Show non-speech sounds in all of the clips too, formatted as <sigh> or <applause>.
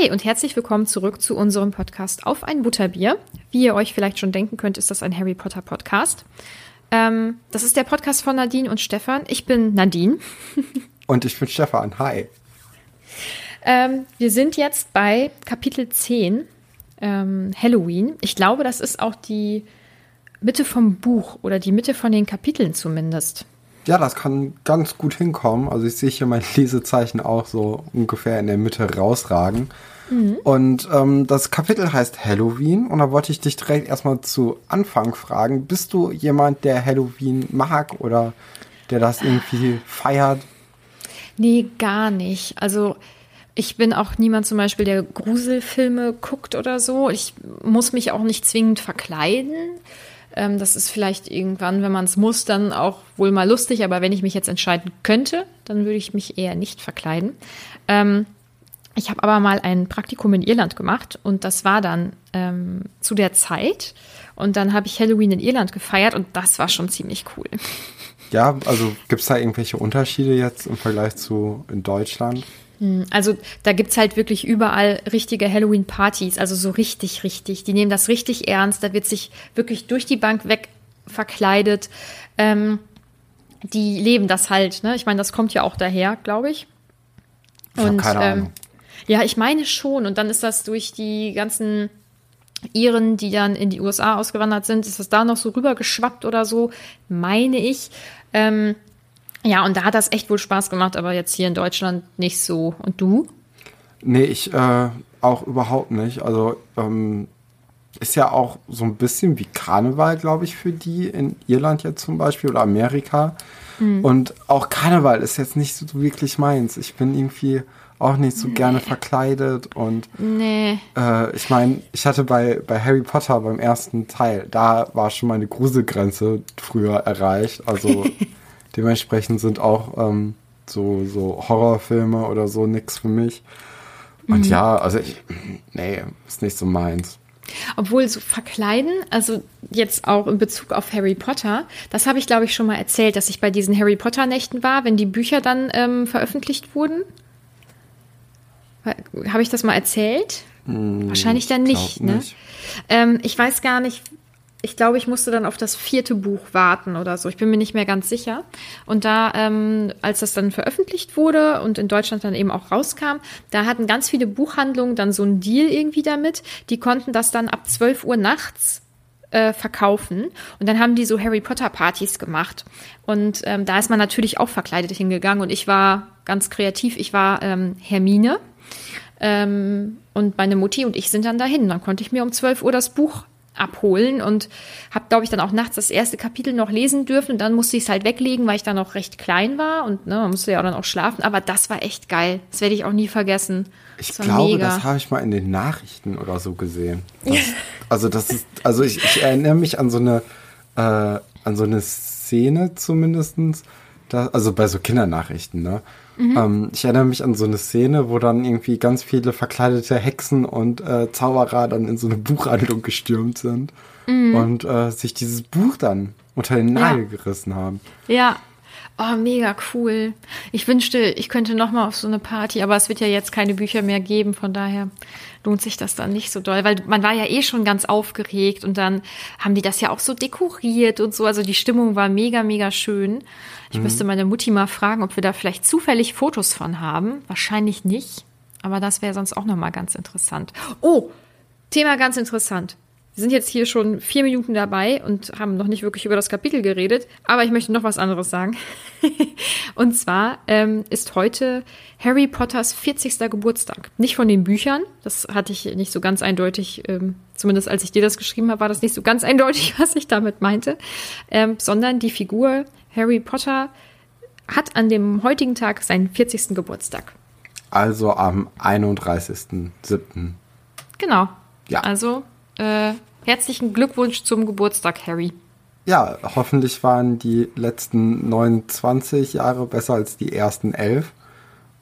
Hi und herzlich willkommen zurück zu unserem Podcast Auf ein Butterbier. Wie ihr euch vielleicht schon denken könnt, ist das ein Harry Potter Podcast. Ähm, das ist der Podcast von Nadine und Stefan. Ich bin Nadine. <laughs> Und ich bin Stefan. Hi. Ähm, wir sind jetzt bei Kapitel 10, ähm, Halloween. Ich glaube, das ist auch die Mitte vom Buch oder die Mitte von den Kapiteln zumindest. Ja, das kann ganz gut hinkommen. Also ich sehe hier mein <laughs> Lesezeichen auch so ungefähr in der Mitte rausragen. Und ähm, das Kapitel heißt Halloween und da wollte ich dich direkt erstmal zu Anfang fragen. Bist du jemand, der Halloween mag oder der das irgendwie feiert? Nee, gar nicht. Also ich bin auch niemand zum Beispiel, der Gruselfilme guckt oder so. Ich muss mich auch nicht zwingend verkleiden. Ähm, das ist vielleicht irgendwann, wenn man es muss, dann auch wohl mal lustig. Aber wenn ich mich jetzt entscheiden könnte, dann würde ich mich eher nicht verkleiden. Ähm, ich habe aber mal ein Praktikum in Irland gemacht und das war dann ähm, zu der Zeit. Und dann habe ich Halloween in Irland gefeiert und das war schon ziemlich cool. <laughs> Ja, also gibt es da irgendwelche Unterschiede jetzt im Vergleich zu in Deutschland? Also da gibt's halt wirklich überall richtige Halloween-Partys, also so richtig, richtig. Die nehmen das richtig ernst, da wird sich wirklich durch die Bank weg verkleidet. Ähm, die leben das halt, ne? Ich meine, das kommt ja auch daher, glaube ich. Keine Ahnung. Ja, ich meine schon. Und dann ist das durch die ganzen Iren, die dann in die USA ausgewandert sind, ist das da noch so rübergeschwappt oder so, meine ich. Ähm, ja, und da hat das echt wohl Spaß gemacht, aber jetzt hier in Deutschland nicht so. Und du? Nee, ich äh, auch überhaupt nicht. Also ähm, ist ja auch so ein bisschen wie Karneval, glaube ich, für die in Irland jetzt zum Beispiel oder Amerika. Und auch Karneval ist jetzt nicht so wirklich meins. Ich bin irgendwie auch nicht so gerne verkleidet und Nee. äh, ich meine, ich hatte bei, bei Harry Potter beim ersten Teil, da war schon meine Gruselgrenze früher erreicht. Also <laughs> dementsprechend sind auch ähm, so, so Horrorfilme oder so nix für mich. Und ja, also ich, nee, ist nicht so meins. Obwohl so verkleiden, also jetzt auch in Bezug auf Harry Potter, das habe ich glaube ich schon mal erzählt, dass ich bei diesen Harry Potter Nächten war, wenn die Bücher dann ähm, veröffentlicht wurden. Habe ich das mal erzählt? Wahrscheinlich dann nicht, ne? nicht. Ähm, ich weiß gar nicht. Ich glaube, ich musste dann auf das vierte Buch warten oder so. Ich bin mir nicht mehr ganz sicher. Und da, ähm, als das dann veröffentlicht wurde und in Deutschland dann eben auch rauskam, da hatten ganz viele Buchhandlungen dann so einen Deal irgendwie damit. Die konnten das dann ab 12 Uhr nachts äh, verkaufen. Und dann haben die so Harry Potter Partys gemacht. Und ähm, da ist man natürlich auch verkleidet hingegangen. Und ich war ganz kreativ. Ich war ähm, Hermine. Ähm, und meine Mutti und ich sind dann dahin. Dann konnte ich mir um 12 Uhr das Buch abholen und habe, glaube ich, dann auch nachts das erste Kapitel noch lesen dürfen. Und dann musste ich es halt weglegen, weil ich dann noch recht klein war und ne, man musste ja auch dann auch schlafen. Aber das war echt geil. Das werde ich auch nie vergessen. Ich glaube, mega. das habe ich mal in den Nachrichten oder so gesehen. <laughs> Das, also das ist, also ich, ich, erinnere mich an so eine, äh, an so eine Szene zumindestens, da, also bei so Kindernachrichten, ne? Mhm. Ähm, ich erinnere mich an so eine Szene, wo dann irgendwie ganz viele verkleidete Hexen und äh, Zauberer dann in so eine Buchhandlung gestürmt sind mhm. und äh, sich dieses Buch dann unter den Nagel ja. gerissen haben. Ja, Oh, mega cool. Ich wünschte, ich könnte noch mal auf so eine Party, aber es wird ja jetzt keine Bücher mehr geben, von daher lohnt sich das dann nicht so doll, weil man war ja eh schon ganz aufgeregt und dann haben die das ja auch so dekoriert und so, also die Stimmung war mega, mega schön. Ich mhm. müsste meine Mutti mal fragen, ob wir da vielleicht zufällig Fotos von haben. Wahrscheinlich nicht, aber das wäre sonst auch noch mal ganz interessant. Oh, Thema ganz interessant. Wir sind jetzt hier schon vier Minuten dabei und haben noch nicht wirklich über das Kapitel geredet, aber ich möchte noch was anderes sagen. <laughs> und zwar ähm, ist heute Harry Potters 40. Geburtstag. Nicht von den Büchern, das hatte ich nicht so ganz eindeutig, ähm, zumindest als ich dir das geschrieben habe, war das nicht so ganz <laughs> eindeutig, was ich damit meinte, ähm, sondern die Figur Harry Potter hat an dem heutigen Tag seinen 40. Geburtstag. Also am 31.07. Genau. Ja. Also äh, herzlichen Glückwunsch zum Geburtstag, Harry. Ja, hoffentlich waren die letzten 29 Jahre besser als die ersten elf.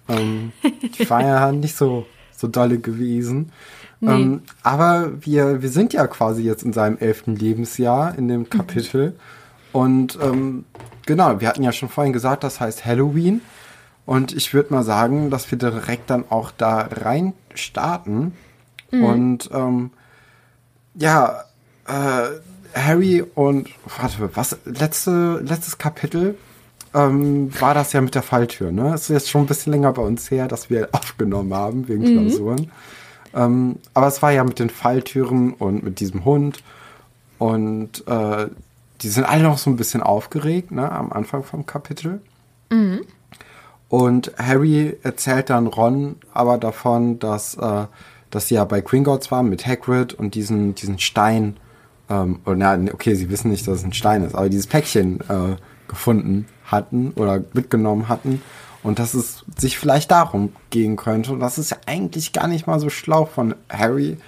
Ähm, die waren ja <laughs> nicht so, so dolle gewesen. Nee. Ähm, aber wir, wir sind ja quasi jetzt in seinem elften Lebensjahr in dem Kapitel. Mhm. Und ähm, genau, wir hatten ja schon vorhin gesagt, das heißt Halloween. Und ich würde mal sagen, dass wir direkt dann auch da rein starten. Mhm. Und ähm, ja, äh, Harry und warte, was letzte letztes Kapitel ähm, war das ja mit der Falltür. Ne, es ist jetzt schon ein bisschen länger bei uns her, dass wir <laughs> aufgenommen haben wegen mhm. Klausuren. Ähm, aber es war ja mit den Falltüren und mit diesem Hund und äh, die sind alle noch so ein bisschen aufgeregt, ne, am Anfang vom Kapitel. Mhm. Und Harry erzählt dann Ron aber davon, dass äh, dass sie ja bei Gringotts waren mit Hagrid und diesen, diesen Stein, ähm, oder na, okay, sie wissen nicht, dass es ein Stein ist, aber dieses Päckchen äh, gefunden hatten oder mitgenommen hatten und dass es sich vielleicht darum gehen könnte. Und das ist ja eigentlich gar nicht mal so schlau von Harry,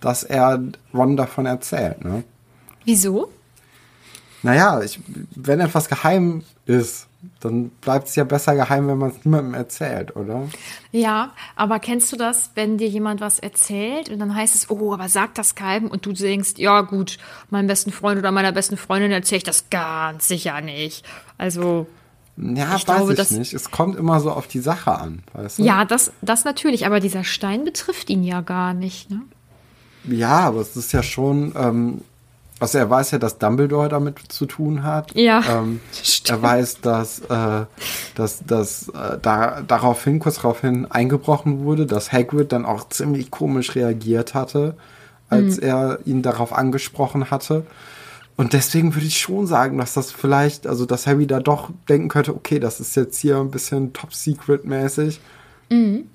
dass er Ron davon erzählt, ne? Wieso? Naja, ich, wenn etwas geheim ist, dann bleibt es ja besser geheim, wenn man es niemandem erzählt, oder? Ja, aber kennst du das, wenn dir jemand was erzählt und dann heißt es, oh, aber sag das keinem und du denkst, ja gut, meinem besten Freund oder meiner besten Freundin erzähle ich das ganz sicher nicht. Also ja, ich weiß glaube, ich das, nicht. Es kommt immer so auf die Sache an, weißt du? Ja, das, das natürlich, aber dieser Stein betrifft ihn ja gar nicht, ne? Ja, aber es ist ja schon, ähm, also er weiß ja, dass Dumbledore damit zu tun hat. Ja. Ähm, er weiß, dass, äh, dass, dass äh, da, daraufhin, kurz daraufhin eingebrochen wurde, dass Hagrid dann auch ziemlich komisch reagiert hatte, als mhm. er ihn darauf angesprochen hatte. Und deswegen würde ich schon sagen, dass das vielleicht, also dass Harry da doch denken könnte, okay, das ist jetzt hier ein bisschen Top-Secret-mäßig. Mhm.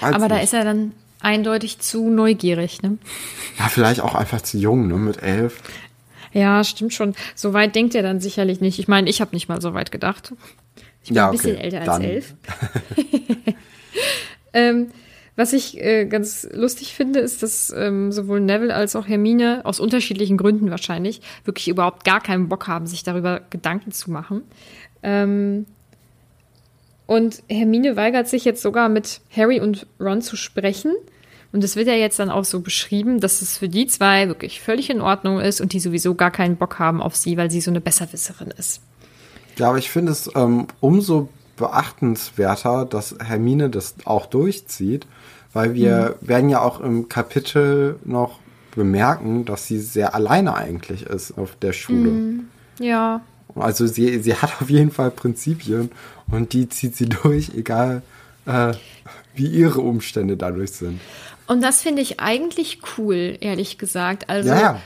Aber nicht. da ist er dann eindeutig zu neugierig, ne? Ja, vielleicht auch einfach zu jung, ne, mit elf. Ja, stimmt schon. So weit denkt er dann sicherlich nicht. Ich meine, ich habe nicht mal so weit gedacht. Ich bin ja, okay. ein bisschen älter als dann. elf. <laughs> ähm, was ich äh, ganz lustig finde, ist, dass ähm, sowohl Neville als auch Hermine aus unterschiedlichen Gründen wahrscheinlich wirklich überhaupt gar keinen Bock haben, sich darüber Gedanken zu machen. Ähm, und Hermine weigert sich jetzt sogar mit Harry und Ron zu sprechen. Und es wird ja jetzt dann auch so beschrieben, dass es für die zwei wirklich völlig in Ordnung ist und die sowieso gar keinen Bock haben auf sie, weil sie so eine Besserwisserin ist. Ja, aber ich finde es ähm, umso beachtenswerter, dass Hermine das auch durchzieht, weil wir mhm. werden ja auch im Kapitel noch bemerken, dass sie sehr alleine eigentlich ist auf der Schule. Mhm. Ja. Also sie, sie hat auf jeden Fall Prinzipien und die zieht sie durch, egal äh, wie ihre Umstände dadurch sind. Und das finde ich eigentlich cool, ehrlich gesagt. Also ja,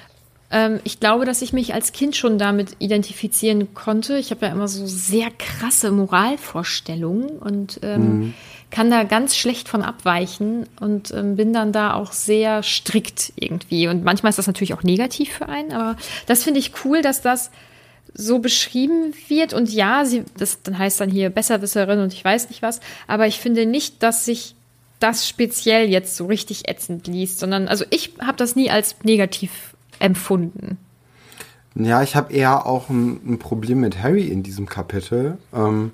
Ähm, ich glaube, dass ich mich als Kind schon damit identifizieren konnte. Ich habe ja immer so sehr krasse Moralvorstellungen und ähm, mhm. kann da ganz schlecht von abweichen und ähm, bin dann da auch sehr strikt irgendwie. Und manchmal ist das natürlich auch negativ für einen, aber das finde ich cool, dass das so beschrieben wird. Und ja, sie, das dann heißt dann hier Besserwisserin und ich weiß nicht was, aber ich finde nicht, dass sich das speziell jetzt so richtig ätzend liest, sondern also ich habe das nie als negativ empfunden. Ja, ich habe eher auch ein, ein, Problem mit Harry in diesem Kapitel, ähm,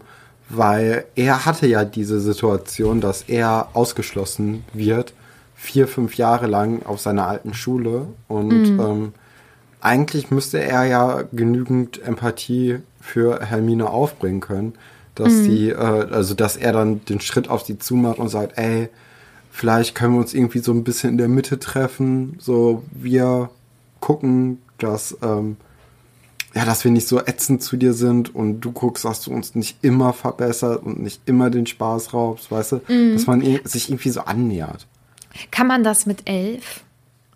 weil er hatte ja diese Situation, dass er ausgeschlossen wird, vier, fünf Jahre lang auf seiner alten Schule und mhm. ähm, eigentlich müsste er ja genügend Empathie für Hermine aufbringen können, dass mhm. äh, also dass er dann den Schritt auf sie zumacht und sagt, ey, vielleicht können wir uns irgendwie so ein bisschen in der Mitte treffen, so wir gucken, dass, ähm, ja, dass wir nicht so ätzend zu dir sind und du guckst, dass du uns nicht immer verbessert und nicht immer den Spaß raubst, weißt du? Mhm. Dass man sich irgendwie so annähert. Kann man das mit elf?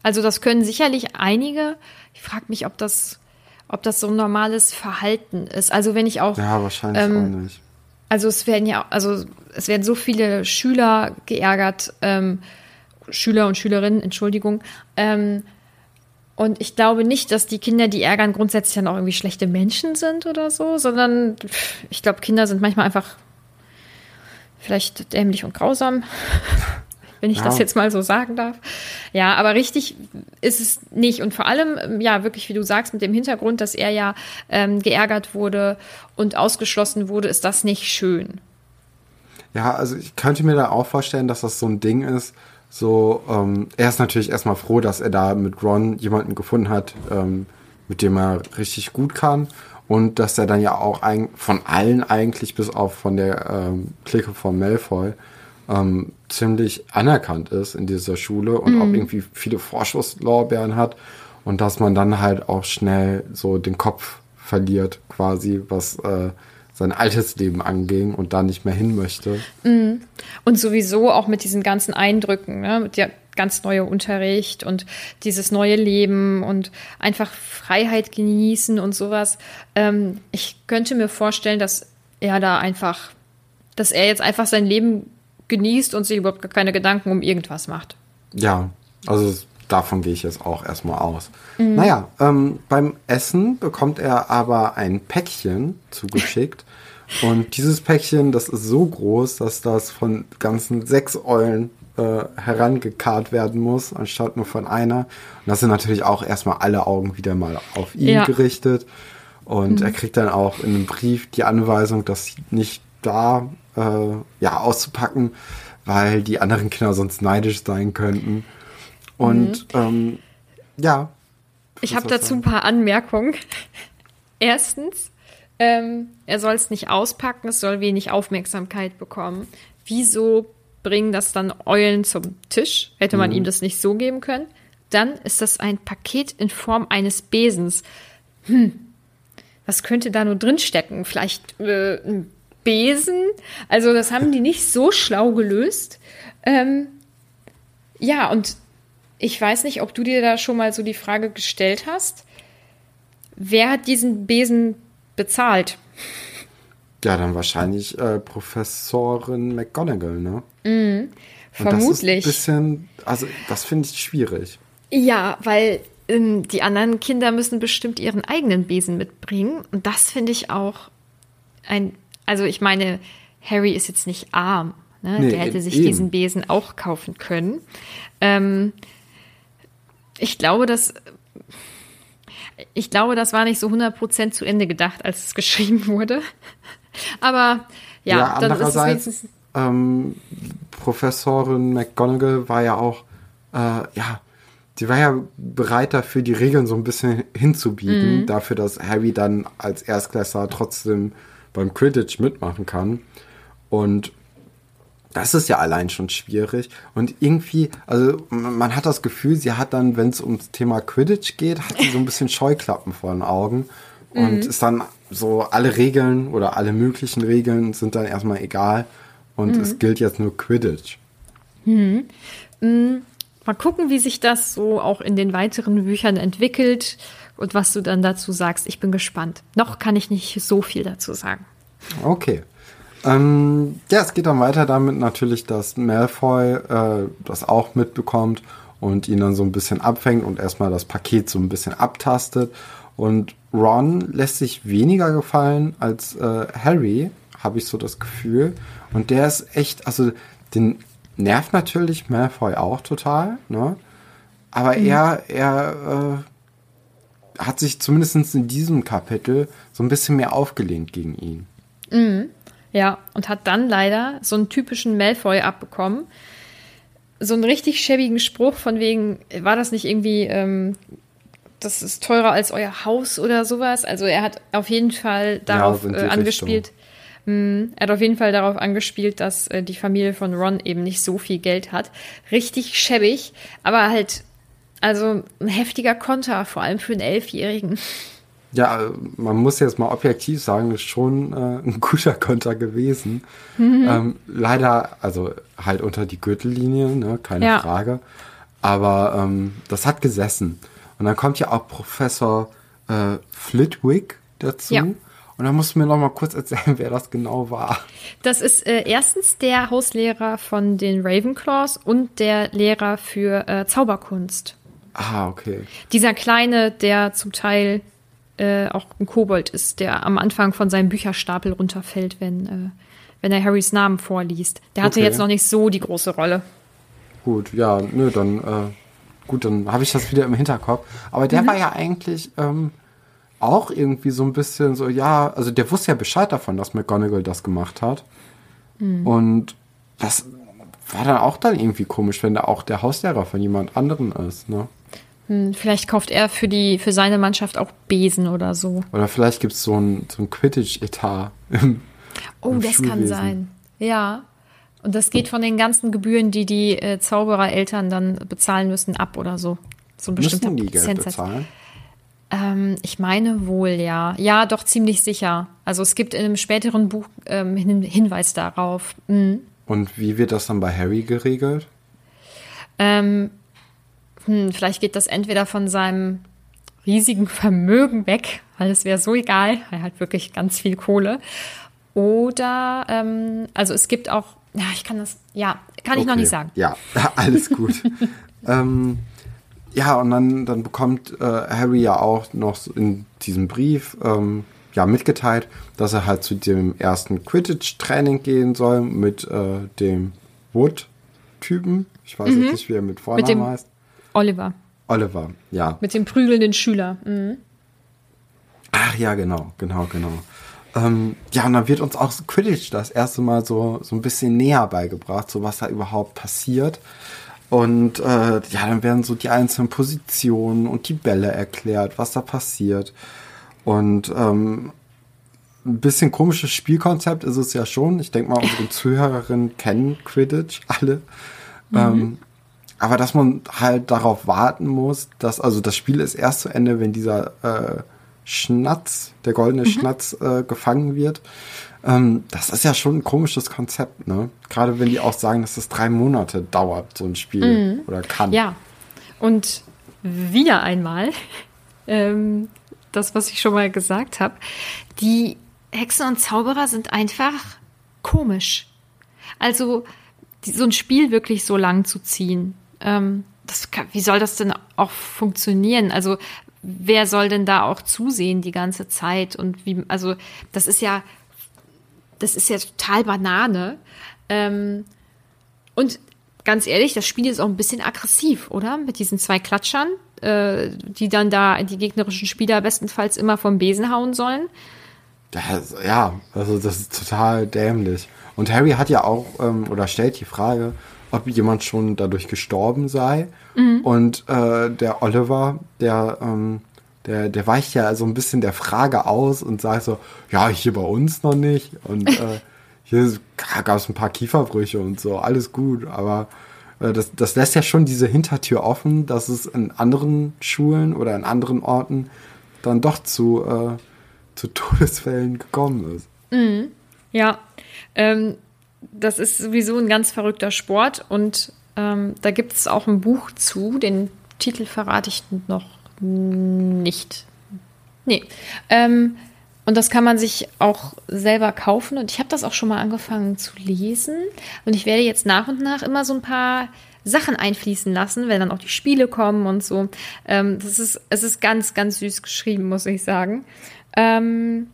Also das können sicherlich einige. Ich frage mich, ob das, ob das so ein normales Verhalten ist. Also wenn ich auch. Ja, wahrscheinlich ähm, auch nicht. Also es werden ja, also es werden so viele Schüler geärgert, ähm, Schüler und Schülerinnen, Entschuldigung, ähm, und ich glaube nicht, dass die Kinder, die ärgern, grundsätzlich dann auch irgendwie schlechte Menschen sind oder so, sondern ich glaube, Kinder sind manchmal einfach vielleicht dämlich und grausam, <laughs> wenn ich ja. das jetzt mal so sagen darf. Ja, aber richtig ist es nicht. Und vor allem, ja, wirklich, wie du sagst, mit dem Hintergrund, dass er ja ähm, geärgert wurde und ausgeschlossen wurde, ist das nicht schön. Ja, also ich könnte mir da auch vorstellen, dass das so ein Ding ist, so, ähm, er ist natürlich erstmal froh, dass er da mit Ron jemanden gefunden hat, ähm, mit dem er richtig gut kann. Und dass er dann ja auch ein, von allen eigentlich, bis auf von der ähm, Clique von Malfoy, ähm, ziemlich anerkannt ist in dieser Schule und mhm. auch irgendwie viele Vorschusslorbeeren hat. Und dass man dann halt auch schnell so den Kopf verliert, quasi, was äh, sein altes Leben anging und da nicht mehr hin möchte. Mhm. Und sowieso auch mit diesen ganzen Eindrücken, ne? mit der ganz neue Unterricht und dieses neue Leben und einfach Freiheit genießen und sowas. Ähm, ich könnte mir vorstellen, dass er da einfach, dass er jetzt einfach sein Leben genießt und sich überhaupt gar keine Gedanken um irgendwas macht. Ja, also davon gehe ich jetzt auch erstmal aus. Mhm. Naja, ähm, beim Essen bekommt er aber ein Päckchen zugeschickt. <laughs> Und dieses Päckchen, das ist so groß, dass das von ganzen sechs Eulen äh, herangekarrt werden muss, anstatt nur von einer. Und das sind natürlich auch erstmal alle Augen wieder mal auf ihn ja. gerichtet. Und mhm. er kriegt dann auch in einem Brief die Anweisung, das nicht da äh, ja, auszupacken, weil die anderen Kinder sonst neidisch sein könnten. Und mhm. ähm, ja. Ich habe dazu ein paar Anmerkungen. <laughs> Erstens, ähm, er soll es nicht auspacken, es soll wenig Aufmerksamkeit bekommen. Wieso bringen das dann Eulen zum Tisch? Hätte man mhm. ihm das nicht so geben können? Dann ist das ein Paket in Form eines Besens. Hm, was könnte da nur drinstecken? Vielleicht äh, ein Besen? Also, das haben die nicht so schlau gelöst. Ähm, ja, und ich weiß nicht, ob du dir da schon mal so die Frage gestellt hast. Wer hat diesen Besen bezahlt. Ja, dann wahrscheinlich äh, Professorin McGonagall, ne? Mhm. Vermutlich. das ist ein bisschen, also das finde ich schwierig. Ja, weil ähm, die anderen Kinder müssen bestimmt ihren eigenen Besen mitbringen. Und das finde ich auch ein, also ich meine, Harry ist jetzt nicht arm. Ne? Nee, Der hätte sich eben. diesen Besen auch kaufen können. Ähm, ich glaube, dass ich glaube, das war nicht so 100% zu Ende gedacht, als es <laughs> geschrieben wurde. Aber ja, ja dann ist. Ähm, Professorin McGonagall war ja auch, äh, ja, sie war ja bereit dafür, die Regeln so ein bisschen hinzubiegen, mhm. dafür, dass Harry dann als Erstklässler trotzdem beim Quidditch mitmachen kann. Und das ist ja allein schon schwierig. Und irgendwie, also man hat das Gefühl, sie hat dann, wenn es ums Thema Quidditch geht, hat sie so ein bisschen Scheuklappen vor den Augen. Und mhm. ist dann so, alle Regeln oder alle möglichen Regeln sind dann erstmal egal. Und mhm. es gilt jetzt nur Quidditch. Mhm. Mhm. mal gucken, wie sich das so auch in den weiteren Büchern entwickelt und was du dann dazu sagst. Ich bin gespannt. Noch kann ich nicht so viel dazu sagen. Okay. Ähm, ja, es geht dann weiter damit natürlich, dass Malfoy äh, das auch mitbekommt und ihn dann so ein bisschen abfängt und erstmal das Paket so ein bisschen abtastet. Und Ron lässt sich weniger gefallen als äh, Harry, habe ich so das Gefühl. Und der ist echt, also den nervt natürlich Malfoy auch total, ne? Aber mhm. er, er äh, hat sich zumindest in diesem Kapitel so ein bisschen mehr aufgelehnt gegen ihn. Mhm. Ja, und hat dann leider so einen typischen Malfoy abbekommen. So einen richtig schäbigen Spruch von wegen, war das nicht irgendwie, ähm, das ist teurer als euer Haus oder sowas? Also er hat auf jeden Fall darauf ja, äh, angespielt. Mh, hm, er hat auf jeden Fall darauf angespielt, dass äh, die Familie von Ron eben nicht so viel Geld hat. Richtig schäbig, aber halt, also ein heftiger Konter, vor allem für einen Elfjährigen. Ja, man muss jetzt mal objektiv sagen, ist schon äh, ein guter Konter gewesen. Mhm. Ähm, leider, also halt unter die Gürtellinie, ne, keine ja. Frage. Aber ähm, das hat gesessen. Und dann kommt ja auch Professor äh, Flitwick dazu. Ja. Und dann musst du mir noch mal kurz erzählen, <laughs> wer das genau war. Das ist äh, erstens der Hauslehrer von den Ravenclaws und der Lehrer für äh, Zauberkunst. Ah, okay. Dieser kleine, der zum Teil äh, auch ein Kobold ist, der am Anfang von seinem Bücherstapel runterfällt, wenn, äh, wenn er Harrys Namen vorliest. Der hatte okay. jetzt noch nicht so die große Rolle. Gut, ja, nö, dann äh, gut, dann habe ich das wieder im Hinterkopf. Aber der mhm. war ja eigentlich ähm, auch irgendwie so ein bisschen so, ja, also der wusste ja Bescheid davon, dass McGonagall das gemacht hat. Mhm. Und das war dann auch dann irgendwie komisch, wenn da auch der Hauslehrer von jemand anderem ist, ne? Hm, vielleicht kauft er für, die, für seine Mannschaft auch Besen oder so. Oder vielleicht gibt es so ein, so ein Quidditch-Etat. Oh, das Schulwesen. kann sein. Ja. Und das geht von den ganzen Gebühren, die die äh, Zauberereltern dann bezahlen müssen, ab oder so. So ein bestimmter müssen die Geld bezahlen? Ähm, ich meine wohl, ja. Ja, doch ziemlich sicher. Also es gibt in einem späteren Buch ähm, Hin Hinweis darauf. Mhm. Und wie wird das dann bei Harry geregelt? Ähm, hm, vielleicht geht das entweder von seinem riesigen Vermögen weg, weil es wäre so egal, er hat wirklich ganz viel Kohle. Oder, ähm, also es gibt auch, ja, ich kann das, ja, kann ich okay. noch nicht sagen. Ja, <laughs> alles gut. ähm, ja, und dann, dann bekommt äh, Harry ja auch noch in diesem Brief ähm, ja mitgeteilt, dass er halt zu dem ersten Quidditch-Training gehen soll mit äh, dem Wood-Typen. Ich weiß mhm. jetzt nicht, wie er mit Vornamen mit heißt. Oliver. Oliver, ja. Mit dem prügelnden Schüler. Mhm. Ach ja, genau, genau, genau. Ähm, ja, und dann wird uns auch Quidditch das erste Mal so, so ein bisschen näher beigebracht, so was da überhaupt passiert. Und äh, ja, dann werden so die einzelnen Positionen und die Bälle erklärt, was da passiert. Und ähm, ein bisschen komisches Spielkonzept ist es ja schon. Ich denke mal, unsere Zuhörerinnen kennen Quidditch alle. Mhm. Ähm, aber dass man halt darauf warten muss, dass, also das Spiel ist erst zu Ende, wenn dieser äh, Schnatz, der goldene mhm. Schnatz äh, gefangen wird. Ähm, das ist ja schon ein komisches Konzept, ne? Gerade wenn die auch sagen, dass das drei Monate dauert, so ein Spiel mhm. oder kann. Ja. Und wieder einmal, <laughs> ähm, das, was ich schon mal gesagt habe, die Hexen und Zauberer sind einfach komisch. Also, die, so ein Spiel wirklich so lang zu ziehen, ähm, das kann, wie soll das denn auch funktionieren? Also wer soll denn da auch zusehen die ganze Zeit? Und wie, also das ist ja, das ist ja total Banane. Ähm, und ganz ehrlich, das Spiel ist auch ein bisschen aggressiv, oder? Mit diesen zwei Klatschern, äh, die dann da die gegnerischen Spieler bestenfalls immer vom Besen hauen sollen. Das, ja, also das ist total dämlich. Und Harry hat ja auch, ähm, oder stellt die Frage, ob jemand schon dadurch gestorben sei. Mhm. Und äh, der Oliver, der, ähm, der, der weicht ja so ein bisschen der Frage aus und sagt so, ja, hier bei uns noch nicht. Und äh, <laughs> hier gab es ein paar Kieferbrüche und so, alles gut. Aber äh, das, das lässt ja schon diese Hintertür offen, dass es in anderen Schulen oder in anderen Orten dann doch zu, äh, zu Todesfällen gekommen ist. Mhm. Ja, ähm, das ist sowieso ein ganz verrückter Sport und Ähm, da gibt es auch ein Buch zu, den Titel verrate ich noch nicht. Nee. Ähm, und das kann man sich auch selber kaufen. Und ich habe das auch schon mal angefangen zu lesen. Und ich werde jetzt nach und nach immer so ein paar Sachen einfließen lassen, wenn dann auch die Spiele kommen und so. Ähm, das ist, es ist ganz, ganz süß geschrieben, muss ich sagen. Ähm,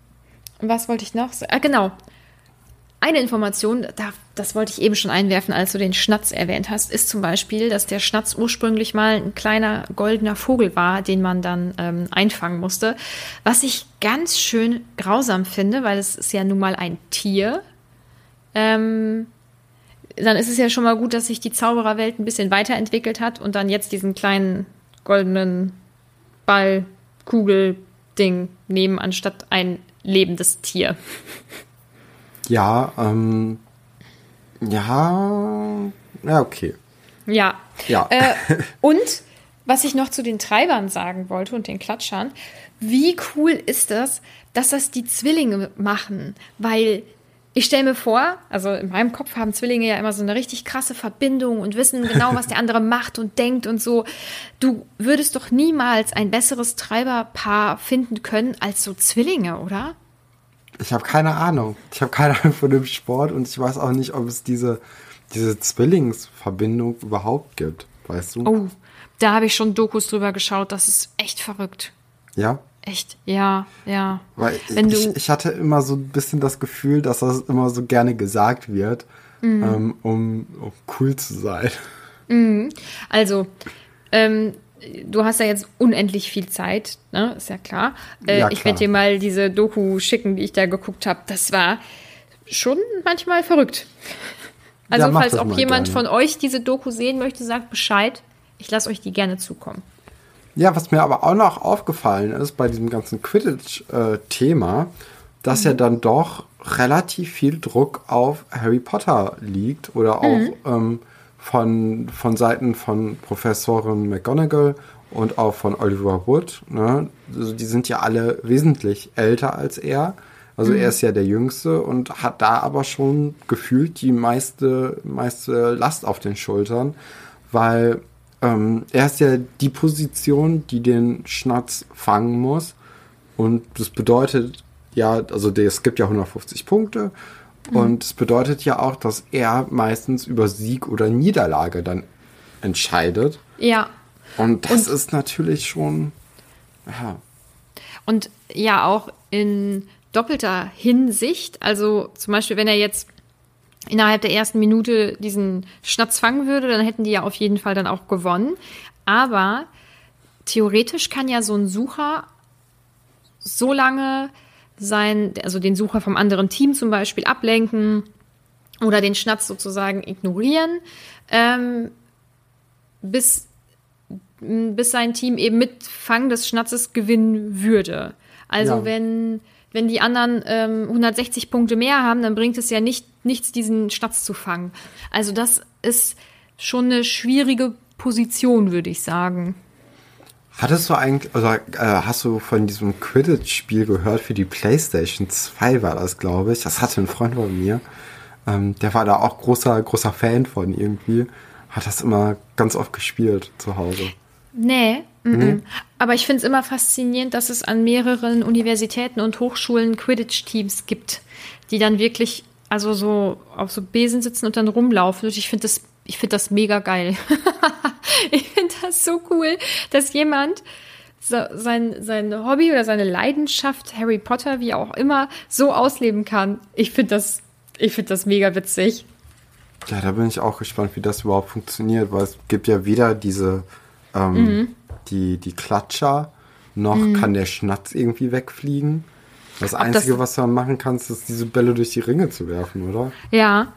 was wollte ich noch sagen? Ah, genau. Eine Information, das wollte ich eben schon einwerfen, als du den Schnatz erwähnt hast, ist zum Beispiel, dass der Schnatz ursprünglich mal ein kleiner goldener Vogel war, den man dann ähm, einfangen musste. Was ich ganz schön grausam finde, weil es ist ja nun mal ein Tier. Ähm, dann ist es ja schon mal gut, dass sich die Zaubererwelt ein bisschen weiterentwickelt hat und dann jetzt diesen kleinen goldenen Ball, Kugel, Ding nehmen, anstatt ein lebendes Tier. <laughs> Ja, ähm, ja, ja, okay. Ja. Ja. Äh, <laughs> und was ich noch zu den Treibern sagen wollte und den Klatschern, wie cool ist das, dass das die Zwillinge machen? Weil ich stelle mir vor, also in meinem Kopf haben Zwillinge ja immer so eine richtig krasse Verbindung und wissen genau, was der <laughs> andere macht und denkt und so. Du würdest doch niemals ein besseres Treiberpaar finden können als so Zwillinge, oder? Ich habe keine Ahnung. Ich habe keine Ahnung von dem Sport und ich weiß auch nicht, ob es diese, diese Zwillingsverbindung überhaupt gibt. Weißt du? Oh, da habe ich schon Dokus drüber geschaut. Das ist echt verrückt. Ja? Echt, ja, ja. Weil Wenn ich, ich hatte immer so ein bisschen das Gefühl, dass das immer so gerne gesagt wird, mhm. ähm, um, um, cool zu sein. Mhm. Also, ähm, du hast ja jetzt unendlich viel Zeit, ne? ist ja klar. Äh, ja, klar. Ich werde dir mal diese Doku schicken, die ich da geguckt habe. Das war schon manchmal verrückt. Also, ja, falls auch jemand gerne. von euch diese Doku sehen möchte, sagt Bescheid. Ich lasse euch die gerne zukommen. Ja, was mir aber auch noch aufgefallen ist bei diesem ganzen Quidditch-Thema, äh, dass mhm. ja dann doch relativ viel Druck auf Harry Potter liegt oder auch mhm. ähm, von, von Seiten von Professorin McGonagall und auch von Oliver Wood. Ne? Also die sind ja alle wesentlich älter als er. Also mhm. er ist ja der Jüngste und hat da aber schon gefühlt die meiste, meiste Last auf den Schultern, weil ähm, er ist ja die Position, die den Schnatz fangen muss. Und das bedeutet ja, also es gibt ja 150 Punkte Mhm. Und es bedeutet ja auch, dass er meistens über Sieg oder Niederlage dann entscheidet. Ja. Und das und, ist natürlich schon. Ja. Und ja, auch in doppelter Hinsicht. Also zum Beispiel, wenn er jetzt innerhalb der ersten Minute diesen Schnatz fangen würde, dann hätten die ja auf jeden Fall dann auch gewonnen. Aber theoretisch kann ja so ein Sucher so lange sein, also den Sucher vom anderen Team zum Beispiel ablenken oder den Schnatz sozusagen ignorieren, ähm, bis, bis sein Team eben mit Fang des Schnatzes gewinnen würde. Also ja. wenn, wenn die anderen ähm, 160 Punkte mehr haben, dann bringt es ja nicht, nichts, diesen Schnatz zu fangen. Also das ist schon eine schwierige Position, würde ich sagen. Hattest du eigentlich, also äh, hast du von diesem Quidditch-Spiel gehört für die PlayStation 2 war das, glaube ich. Das hatte ein Freund von mir. Ähm, der war da auch großer, großer Fan von irgendwie. Hat das immer ganz oft gespielt zu Hause. Nee, m -m. aber ich finde es immer faszinierend, dass es an mehreren Universitäten und Hochschulen Quidditch-Teams gibt, die dann wirklich also so auf so Besen sitzen und dann rumlaufen. Und ich finde das, ich finde das mega geil. <laughs> ich finde das so cool, dass jemand so sein, sein Hobby oder seine Leidenschaft, Harry Potter, wie auch immer, so ausleben kann. Ich finde das, ich finde das mega witzig. Ja, da bin ich auch gespannt, wie das überhaupt funktioniert, weil es gibt ja weder diese, ähm, mhm. die, die Klatscher, noch mhm. kann der Schnatz irgendwie wegfliegen. Das Ob Einzige, das, was du machen kannst, ist diese Bälle durch die Ringe zu werfen, oder? Ja,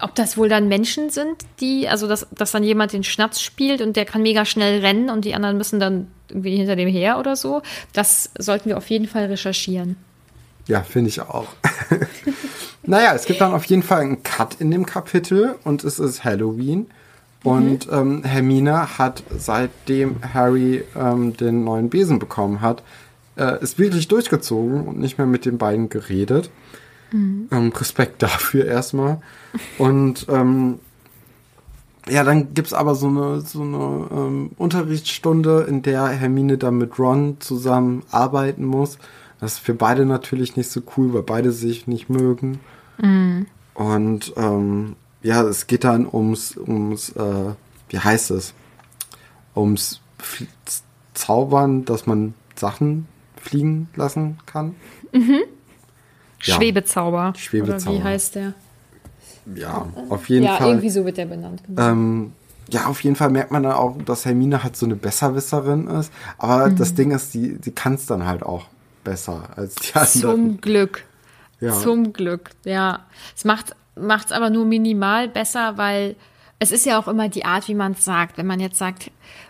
ob das wohl dann Menschen sind, die, also dass, dass dann jemand den Schnatz spielt und der kann mega schnell rennen und die anderen müssen dann irgendwie hinter dem her oder so, das sollten wir auf jeden Fall recherchieren. Ja, finde ich auch. <laughs> naja, es gibt dann auf jeden Fall einen Cut in dem Kapitel und es ist Halloween. Und mhm. ähm, Hermine hat, seitdem Harry ähm, den neuen Besen bekommen hat, äh, ist wirklich durchgezogen und nicht mehr mit den beiden geredet. Mhm. Ähm, Respekt <laughs> dafür erstmal. Und ähm, ja, dann gibt's aber so eine, so eine ähm, Unterrichtsstunde, in der Hermine dann mit Ron zusammen arbeiten muss. Das ist für beide natürlich nicht so cool, weil beide sich nicht mögen. Und ähm, ja, es geht dann ums, ums äh, wie heißt es? Ums Fl Zaubern, dass man Sachen fliegen lassen kann. Ja. Schwebezauber. Schwebezauber. Oder wie heißt der? Ja, auf jeden ja, Fall. irgendwie so wird der benannt. genau. Ähm, ja, auf jeden Fall merkt man dann auch, dass Hermine halt so eine Besserwisserin ist. Aber Mhm. das Ding ist, die, die kann es dann halt auch besser als die anderen. Zum Glück. Ja. Zum Glück, ja. Es macht es aber nur minimal besser, weil es ist ja auch immer die Art, wie man es sagt. Wenn man jetzt sagt, "Mm,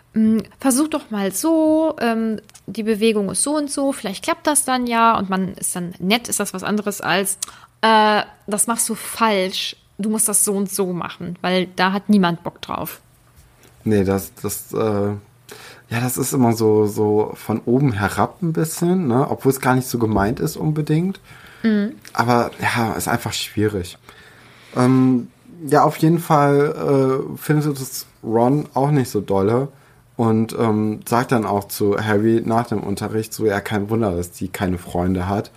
versuch doch mal so, ähm, die Bewegung ist so und so, vielleicht klappt das dann ja und man ist dann nett, ist das was anderes als, äh, das machst du falsch, du musst das so und so machen, weil da hat niemand Bock drauf. Nee, das, das, äh, ja, das ist immer so, so von oben herab ein bisschen, ne? Obwohl es gar nicht so gemeint ist unbedingt. Aber ja, ist einfach schwierig. Ähm, ja, auf jeden Fall äh, findet es Ron auch nicht so dolle und ähm, sagt dann auch zu Harry nach dem Unterricht so, ja, kein Wunder, dass die keine Freunde hat.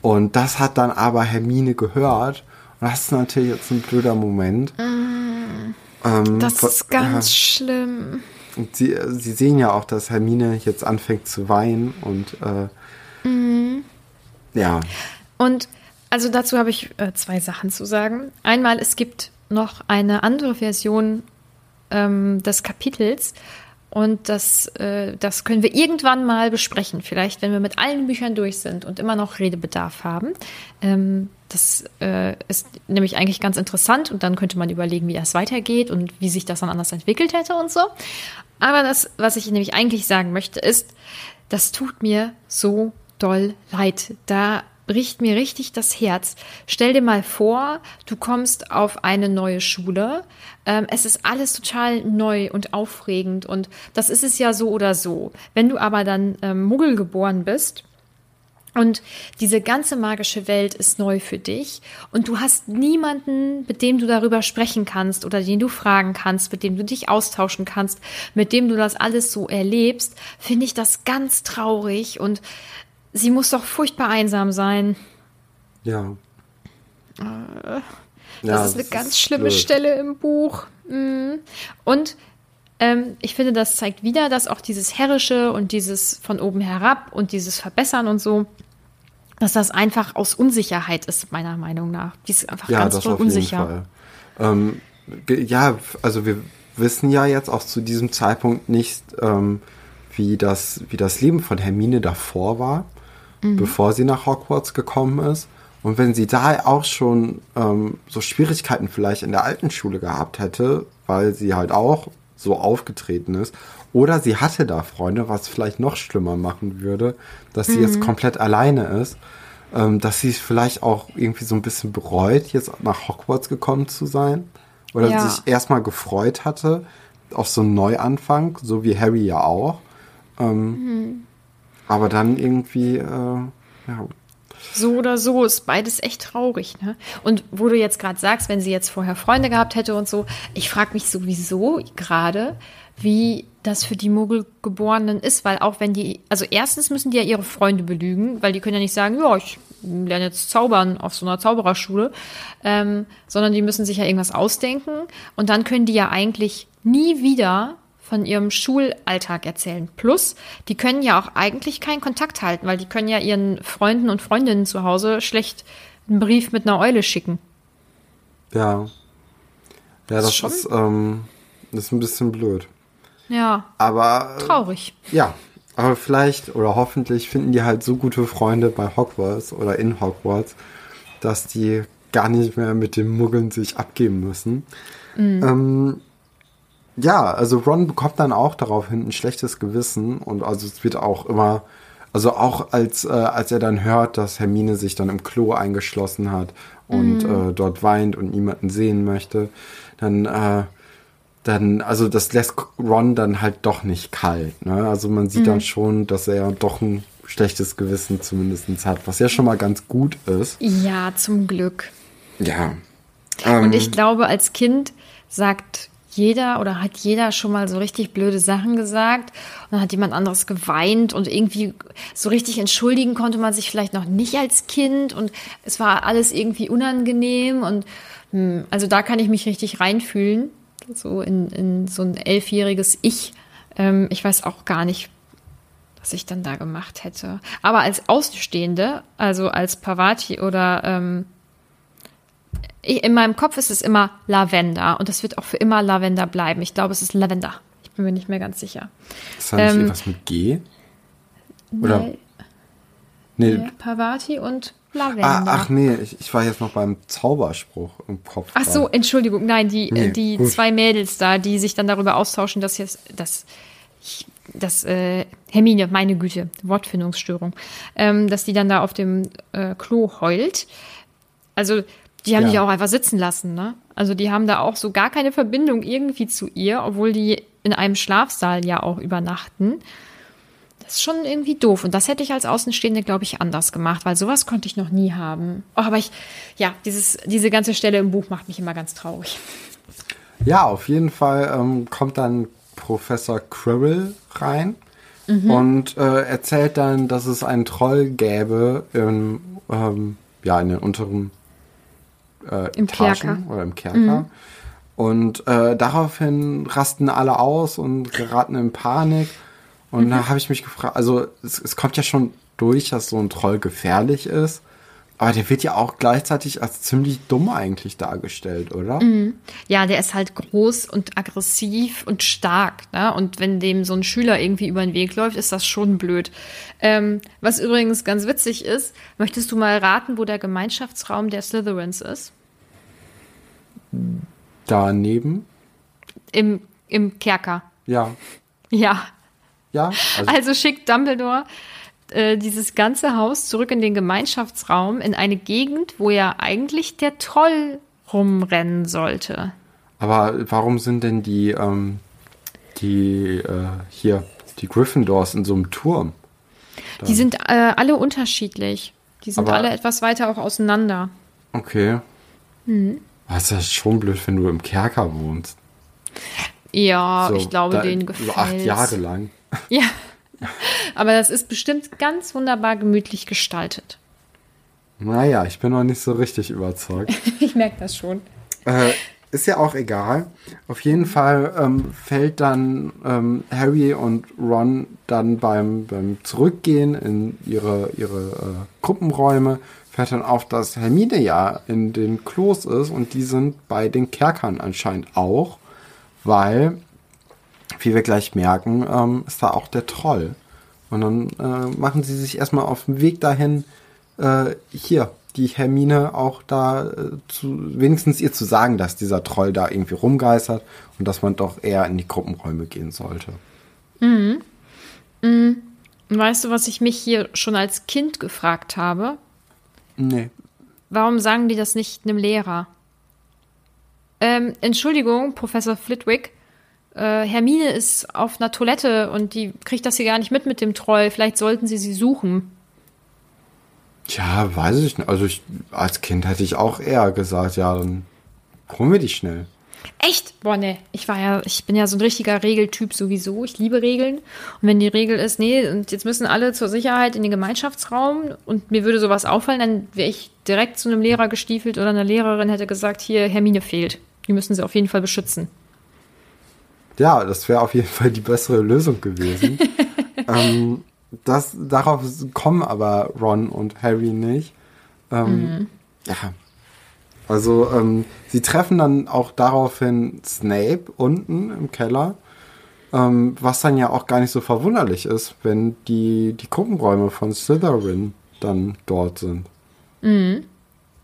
Und das hat dann aber Hermine gehört. Und das ist natürlich jetzt ein blöder Moment. Ähm, Das ist ganz ja. schlimm. Und sie, sie sehen ja auch, dass Hermine jetzt anfängt zu weinen und äh, ja, Und also dazu habe ich äh, zwei Sachen zu sagen. Einmal, es gibt noch eine andere Version ähm, des Kapitels und das, äh, das können wir irgendwann mal besprechen. Vielleicht, wenn wir mit allen Büchern durch sind und immer noch Redebedarf haben. Ähm, das äh, ist nämlich eigentlich ganz interessant und dann könnte man überlegen, wie das weitergeht und wie sich das dann anders entwickelt hätte und so. Aber das, was ich nämlich eigentlich sagen möchte, ist, das tut mir so doll leid. Da bricht mir richtig das Herz. Stell dir mal vor, du kommst auf eine neue Schule. Ähm, es ist alles total neu und aufregend und das ist es ja so oder so. Wenn du aber dann ähm, Muggel geboren bist, und diese ganze magische Welt ist neu für dich und du hast niemanden, mit dem du darüber sprechen kannst oder den du fragen kannst, mit dem du dich austauschen kannst, mit dem du das alles so erlebst, finde ich das ganz traurig und sie muss doch furchtbar einsam sein. ja. Das ist eine ganz schlimme Stelle im Buch. Mm. Und ähm, ich finde, das zeigt wieder, dass auch dieses Herrische und dieses von oben herab und dieses Verbessern und so, dass das einfach aus Unsicherheit ist, meiner Meinung nach. Die ist einfach Ja, ganz das unsicher. Ähm, ja, also wir wissen ja jetzt auch zu diesem Zeitpunkt nicht, ähm, wie, das, wie das Leben von Hermine davor war, Mhm. bevor sie nach Hogwarts gekommen ist. Und wenn sie da auch schon ähm, so Schwierigkeiten vielleicht in der alten Schule gehabt hätte, weil sie halt auch so aufgetreten ist, oder sie hatte da Freunde, was vielleicht noch schlimmer machen würde, dass sie Mhm. jetzt komplett alleine ist, ähm, dass sie es vielleicht auch irgendwie so ein bisschen bereut, jetzt nach Hogwarts gekommen zu sein. Oder Ja. sich erstmal gefreut hatte auf so einen Neuanfang, so wie Harry ja auch. Ähm, Mhm. Aber dann irgendwie, äh, ja, So oder so ist beides echt traurig, ne? Und wo du jetzt gerade sagst, wenn sie jetzt vorher Freunde gehabt hätte und so, ich frage mich sowieso gerade, wie das für die Muggelgeborenen ist, weil auch wenn die, also erstens müssen die ja ihre Freunde belügen, weil die können ja nicht sagen, ja, ich lerne jetzt zaubern auf so einer Zaubererschule, ähm, sondern die müssen sich ja irgendwas ausdenken und dann können die ja eigentlich nie wieder von ihrem Schulalltag erzählen. Plus, die können ja auch eigentlich keinen Kontakt halten, weil die können ja ihren Freunden und Freundinnen zu Hause schlecht einen Brief mit einer Eule schicken. ja. Ja, das schon- ist, ähm, das ist ein bisschen blöd. Ja, Aber äh, traurig. ja, aber vielleicht oder hoffentlich finden die halt so gute Freunde bei Hogwarts oder in Hogwarts, dass die gar nicht mehr mit den Muggeln sich abgeben müssen. Ähm, ja, also Ron bekommt dann auch daraufhin ein schlechtes Gewissen und also es wird auch immer, also auch als, äh, als er dann hört, dass Hermine sich dann im Klo eingeschlossen hat und äh, dort weint und niemanden sehen möchte, dann, äh, dann, also das lässt Ron dann halt doch nicht kalt. Ne? Also man sieht dann schon, dass er doch ein schlechtes Gewissen zumindest hat, was ja schon mal ganz gut ist. Ja, zum Glück. Ja. Und ich glaube, als Kind sagt jeder oder hat jeder schon mal so richtig blöde Sachen gesagt und dann hat jemand anderes geweint und irgendwie so richtig entschuldigen konnte man sich vielleicht noch nicht als Kind und es war alles irgendwie unangenehm und hm, also da kann ich mich richtig reinfühlen, so in, in so ein elfjähriges Ich. Ähm, ich weiß auch gar nicht, was ich dann da gemacht hätte. Aber als Außenstehende, also als Pavati oder ähm, ich, in meinem Kopf ist es immer Lavender und das wird auch für immer Lavender bleiben. Ich glaube, es ist Lavender. Ich bin mir nicht mehr ganz sicher. Ist da nicht Ähm, irgendwas mit G? Oder? Nee, Nee. nee, Pavati und Lavender. Ah, ach nee, ich, ich war jetzt noch beim Zauberspruch im Kopf. Ach so, Entschuldigung, nein, die, Nee, äh, die gut. zwei Mädels da, die sich dann darüber austauschen, dass jetzt das, ich- das äh, Hermine, meine Güte, Wortfindungsstörung, ähm, dass die dann da auf dem äh, Klo heult. Also die haben Ja. die auch einfach sitzen lassen, ne? Also die haben da auch so gar keine Verbindung irgendwie zu ihr, obwohl die in einem Schlafsaal ja auch übernachten. Das ist schon irgendwie doof. Und das hätte ich als Außenstehende, glaube ich, anders gemacht, weil sowas konnte ich noch nie haben. Oh, aber ich, ja, dieses, diese ganze Stelle im Buch macht mich immer ganz traurig. Ja, auf jeden Fall ähm, kommt dann Professor Quirrell rein und äh, erzählt dann, dass es einen Troll gäbe im, ähm, ja, in den unteren äh, Im Etagen Kerker. oder im Kerker. Und äh, daraufhin rasten alle aus und geraten in Panik. Und da habe ich mich gefragt, also es, es kommt ja schon durch, dass so ein Troll gefährlich ist. Aber der wird ja auch gleichzeitig als ziemlich dumm eigentlich dargestellt, oder? Ja, der ist halt groß und aggressiv und stark. Ne? Und wenn dem so ein Schüler irgendwie über den Weg läuft, ist das schon blöd. Ähm, was übrigens ganz witzig ist, möchtest du mal raten, wo der Gemeinschaftsraum der Slytherins ist? Daneben? Im, im Kerker. Ja. Ja. Ja. Also, Also schickt Dumbledore äh, dieses ganze Haus zurück in den Gemeinschaftsraum, in eine Gegend, wo ja eigentlich der Troll rumrennen sollte. aber warum sind denn die, ähm, die, äh, hier, die Gryffindors in so einem Turm? Die sind äh, alle unterschiedlich. Die sind Aber- alle etwas weiter auch auseinander. Okay. Mhm. Das ist schon blöd, wenn du im Kerker wohnst. Ja, So, ich glaube, da- denen so gefällt acht Jahre lang. <laughs> Ja. Aber das ist bestimmt ganz wunderbar gemütlich gestaltet. Naja, ich bin noch nicht so richtig überzeugt. <laughs> Ich merke das schon. Äh, ist ja auch egal. Auf jeden Fall ähm, fällt dann ähm, Harry und Ron dann beim, beim Zurückgehen in ihre, ihre äh, Gruppenräume, fällt dann auf, dass Hermine ja in den Klos ist und die sind bei den Kerkern anscheinend auch, weil, wie wir gleich merken, ähm, ist da auch der Troll. Und dann äh, machen sie sich erstmal auf den Weg dahin, äh, hier die Hermine auch da äh, zu, wenigstens ihr zu sagen, dass dieser Troll da irgendwie rumgeistert und dass man doch eher in die Gruppenräume gehen sollte. Und weißt du, was ich mich hier schon als Kind gefragt habe? Nee. Warum sagen die das nicht einem Lehrer? Ähm, Entschuldigung, Professor Flitwick. Äh, Hermine ist auf einer Toilette und die kriegt das hier gar nicht mit mit dem Troll. Vielleicht sollten sie sie suchen. Tja, weiß ich nicht. Also ich, als Kind hätte ich auch eher gesagt, ja, dann holen wir die schnell. Echt? Boah, ne. Ich war ja, ich bin ja so ein richtiger Regeltyp sowieso. Ich liebe Regeln. Und wenn die Regel ist, nee, und jetzt müssen alle zur Sicherheit in den Gemeinschaftsraum und mir würde sowas auffallen, dann wäre ich direkt zu einem Lehrer gestiefelt oder einer Lehrerin hätte gesagt, hier, Hermine fehlt. Die müssen sie auf jeden Fall beschützen. Ja, das wäre auf jeden Fall die bessere Lösung gewesen. <laughs> ähm, das, darauf kommen aber Ron und Harry nicht. Ähm, Ja. Also, ähm, sie treffen dann auch daraufhin Snape unten im Keller, ähm, was dann ja auch gar nicht so verwunderlich ist, wenn die, die Gruppenräume von Slytherin dann dort sind.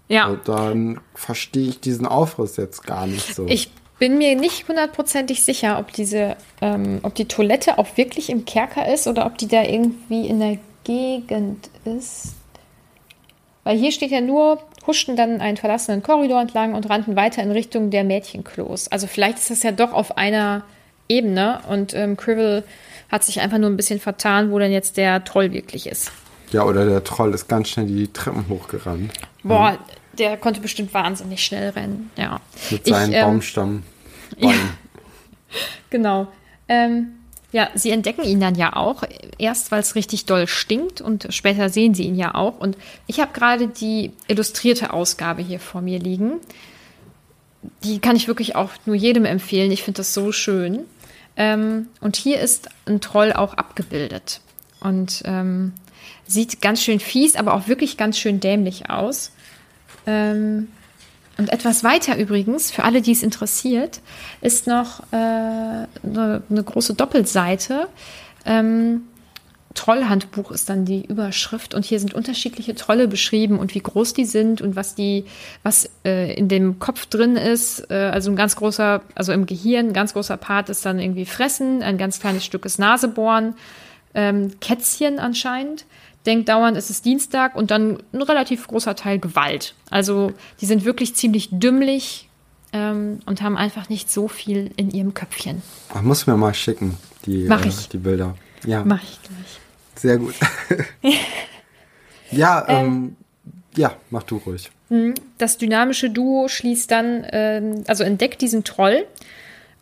Ja. Und dann verstehe ich diesen Aufriss jetzt gar nicht so. Ich bin mir nicht hundertprozentig sicher, ob diese, ähm, ob die Toilette auch wirklich im Kerker ist oder ob die da irgendwie in der Gegend ist. Weil hier steht ja nur, huschten dann einen verlassenen Korridor entlang und rannten weiter in Richtung der Mädchenklos. Also vielleicht ist das ja doch auf einer Ebene und ähm, Crivel hat sich einfach nur ein bisschen vertan, wo denn jetzt der Troll wirklich ist. ja, oder der Troll ist ganz schnell die Treppen hochgerannt. Boah, der konnte bestimmt wahnsinnig schnell rennen. Ja. Mit Ich, seinen ähm, Baumstamm. <laughs> Ja. Genau. Ähm, ja, sie entdecken ihn dann ja auch. Erst, weil es richtig doll stinkt und später sehen sie ihn ja auch. Und ich habe gerade die illustrierte Ausgabe hier vor mir liegen. Die kann ich wirklich auch nur jedem empfehlen. Ich finde das so schön. Ähm, und hier ist ein Troll auch abgebildet. Und ähm, sieht ganz schön fies, aber auch wirklich ganz schön dämlich aus. Ähm, und etwas weiter übrigens, für alle, die es interessiert, ist noch äh, eine, große Doppelseite. Ähm, Trollhandbuch ist dann die Überschrift und hier sind unterschiedliche Trolle beschrieben und wie groß die sind und was die, was äh, in dem Kopf drin ist. Äh, also ein ganz großer, also im Gehirn, ein ganz großer Part ist dann irgendwie Fressen, ein ganz kleines Stück ist Nasebohren, ähm, Kätzchen anscheinend denkt dauernd, es ist Dienstag und dann ein relativ großer Teil Gewalt. Also die sind wirklich ziemlich dümmlich ähm, und haben einfach nicht so viel in ihrem Köpfchen. Ach, muss mir mal schicken, die, mach ich. Äh, die Bilder. Ja. Mach ich gleich. Sehr gut. <laughs> ja, ähm, ähm, ja, mach du ruhig. Hm, das dynamische Duo schließt dann, ähm, also entdeckt diesen Troll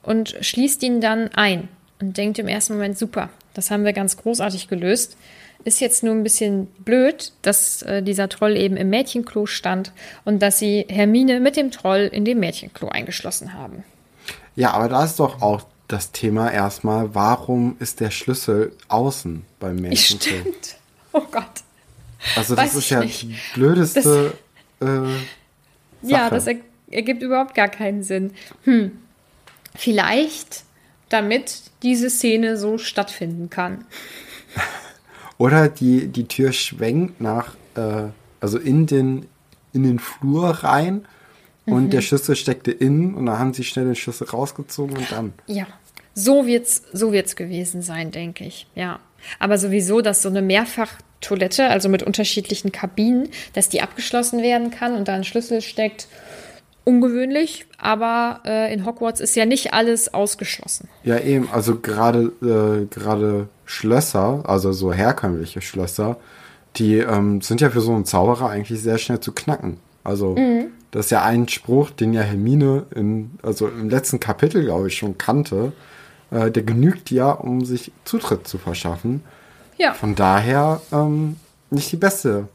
und schließt ihn dann ein und denkt im ersten Moment, super, das haben wir ganz großartig gelöst. Ist jetzt nur ein bisschen blöd, dass äh, dieser Troll eben im Mädchenklo stand und dass sie Hermine mit dem Troll in dem Mädchenklo eingeschlossen haben. Ja, aber da ist doch auch das Thema erstmal, warum ist der Schlüssel außen beim Mädchenklo? Stimmt. Oh Gott. Also das Weiß ist ja nicht. die blödeste. Das, äh, ja, das ergibt überhaupt gar keinen Sinn. Hm. Vielleicht, damit diese Szene so stattfinden kann. <laughs> Oder die, die Tür schwenkt nach, äh, also in den, in den Flur rein und mhm. der Schlüssel steckte innen und dann haben sie schnell den Schlüssel rausgezogen und dann. Ja, so wird's, so wird's gewesen sein, denke ich. Ja. Aber sowieso, dass so eine Mehrfachtoilette, also mit unterschiedlichen Kabinen, dass die abgeschlossen werden kann und da ein Schlüssel steckt, ungewöhnlich, aber äh, in Hogwarts ist ja nicht alles ausgeschlossen. Ja, eben, also gerade äh, gerade Schlösser, also so herkömmliche Schlösser, die ähm, sind ja für so einen Zauberer eigentlich sehr schnell zu knacken. Also mhm. das ist ja ein Spruch, den ja Hermine in, also im letzten Kapitel, glaube ich, schon kannte. Äh, der genügt ja, um sich Zutritt zu verschaffen. Ja. Von daher ähm, nicht die beste,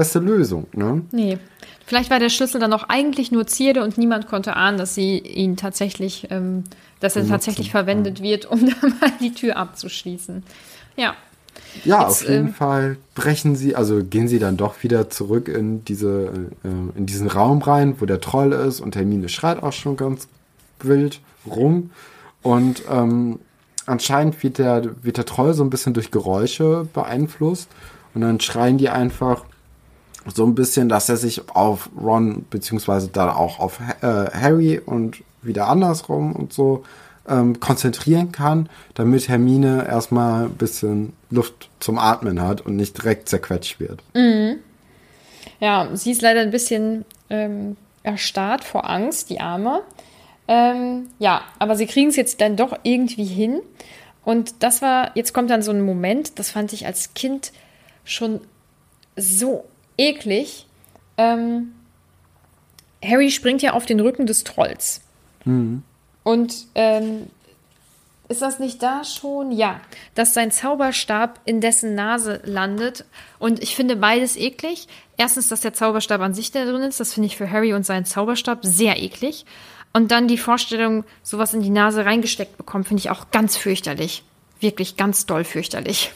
beste Lösung, ne? Nee. Vielleicht war der Schlüssel dann auch eigentlich nur Zierde und niemand konnte ahnen, dass sie ihn tatsächlich, ähm, dass er tatsächlich verwendet wird, <laughs> um dann mal die Tür abzuschließen. Ja. Ja, Jetzt, auf jeden ähm, Fall brechen sie, also gehen sie dann doch wieder zurück in diese, äh, in diesen Raum rein, wo der Troll ist und Hermine schreit auch schon ganz wild rum. Und ähm, anscheinend wird der, wird der Troll so ein bisschen durch Geräusche beeinflusst. Und dann schreien die einfach, so ein bisschen, dass er sich auf Ron beziehungsweise dann auch auf äh, Harry und wieder andersrum und so ähm, konzentrieren kann, damit Hermine erstmal ein bisschen Luft zum Atmen hat und nicht direkt zerquetscht wird. Mhm. Ja, sie ist leider ein bisschen ähm, erstarrt vor Angst, die Arme. Ähm, ja, aber sie kriegen es jetzt dann doch irgendwie hin. Und das war, jetzt kommt dann so ein Moment, das fand ich als Kind schon so eklig. Ähm, Harry springt ja auf den Rücken des Trolls. Mhm. Und ähm, ist das nicht da schon? Ja, dass sein Zauberstab in dessen Nase landet. Und ich finde beides eklig. Erstens, dass der Zauberstab an sich da drin ist. Das finde ich für Harry und seinen Zauberstab sehr eklig. Und dann die Vorstellung, sowas in die Nase reingesteckt bekommen, finde ich auch ganz fürchterlich. Wirklich ganz doll fürchterlich.